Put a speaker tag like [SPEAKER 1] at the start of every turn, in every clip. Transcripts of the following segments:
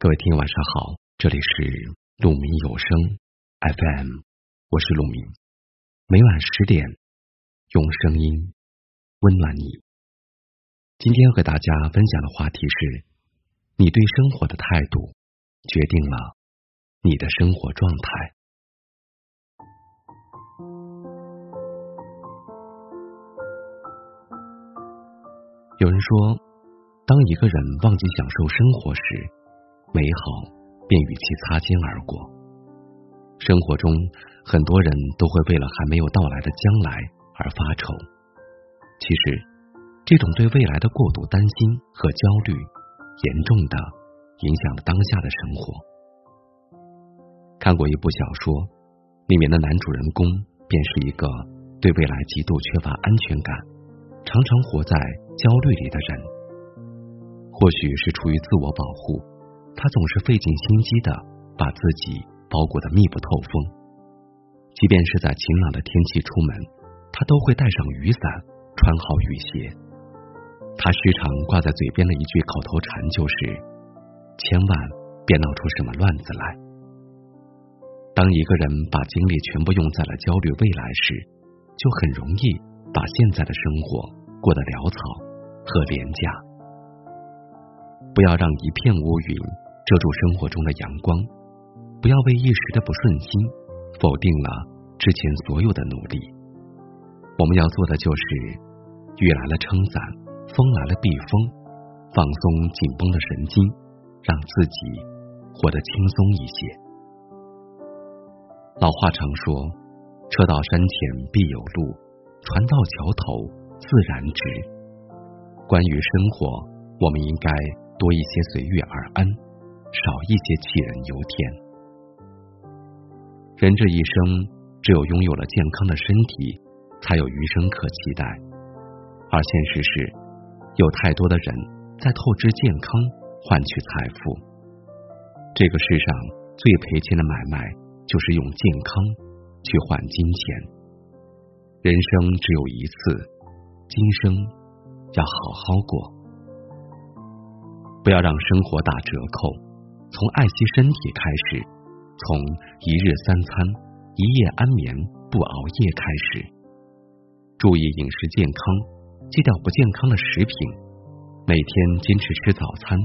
[SPEAKER 1] 各位听友晚上好，这里是鹿鸣有声 FM，我是鹿鸣，每晚十点用声音温暖你。今天要给大家分享的话题是：你对生活的态度决定了你的生活状态。有人说，当一个人忘记享受生活时，美好便与其擦肩而过。生活中，很多人都会为了还没有到来的将来而发愁。其实，这种对未来的过度担心和焦虑，严重的影响了当下的生活。看过一部小说，里面的男主人公便是一个对未来极度缺乏安全感、常常活在焦虑里的人。或许是出于自我保护。他总是费尽心机的把自己包裹的密不透风，即便是在晴朗的天气出门，他都会带上雨伞，穿好雨鞋。他时常挂在嘴边的一句口头禅就是：“千万别闹出什么乱子来。”当一个人把精力全部用在了焦虑未来时，就很容易把现在的生活过得潦草和廉价。不要让一片乌云。遮住生活中的阳光，不要为一时的不顺心否定了之前所有的努力。我们要做的就是，雨来了撑伞，风来了避风，放松紧绷的神经，让自己活得轻松一些。老话常说：“车到山前必有路，船到桥头自然直。”关于生活，我们应该多一些随遇而安。少一些杞人忧天。人这一生，只有拥有了健康的身体，才有余生可期待。而现实是，有太多的人在透支健康换取财富。这个世上最赔钱的买卖，就是用健康去换金钱。人生只有一次，今生要好好过，不要让生活打折扣。从爱惜身体开始，从一日三餐、一夜安眠、不熬夜开始，注意饮食健康，戒掉不健康的食品，每天坚持吃早餐，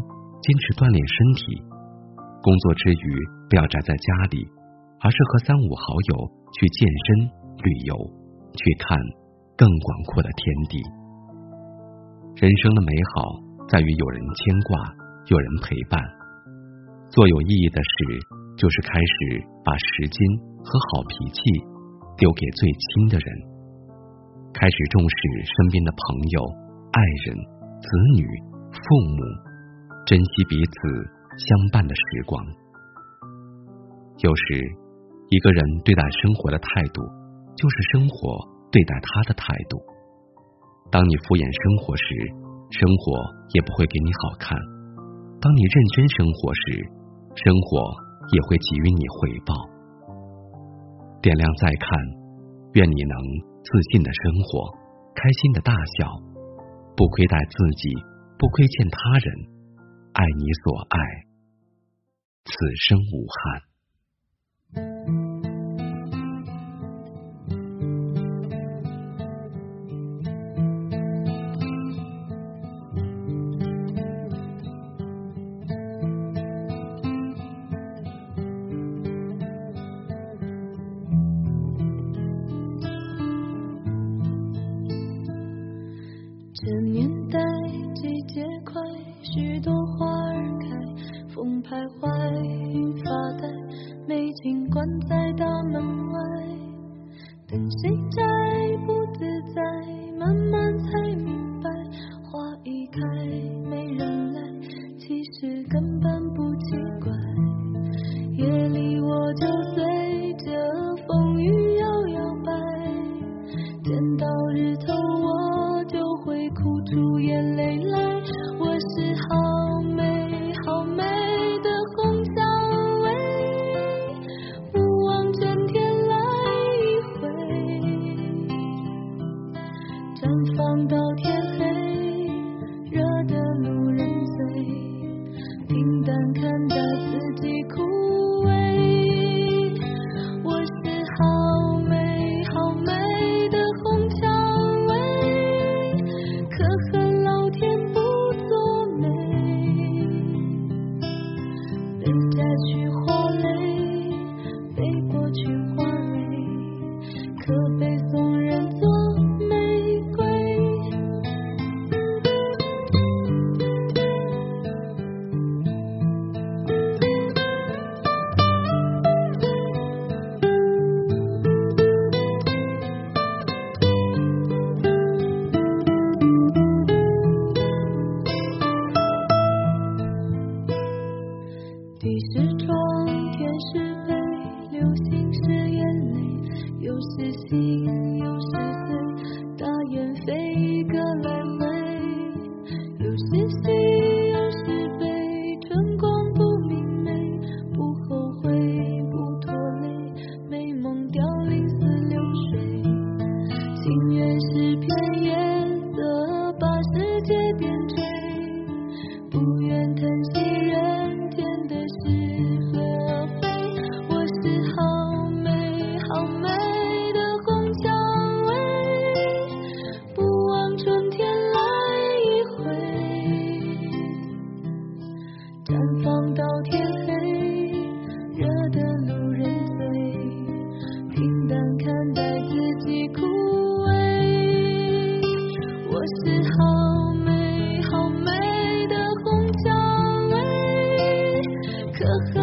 [SPEAKER 1] 坚持锻炼身体。工作之余不要宅在家里，而是和三五好友去健身、旅游，去看更广阔的天地。人生的美好在于有人牵挂，有人陪伴。做有意义的事，就是开始把时间和好脾气丢给最亲的人，开始重视身边的朋友、爱人、子女、父母，珍惜彼此相伴的时光。有时，一个人对待生活的态度，就是生活对待他的态度。当你敷衍生活时，生活也不会给你好看；当你认真生活时，生活也会给予你回报。点亮再看，愿你能自信的生活，开心的大笑，不亏待自己，不亏欠他人，爱你所爱，此生无憾。
[SPEAKER 2] 许多话到天黑，惹得路人醉，平淡看待自己枯萎。我是好美好美的红蔷薇，可恨。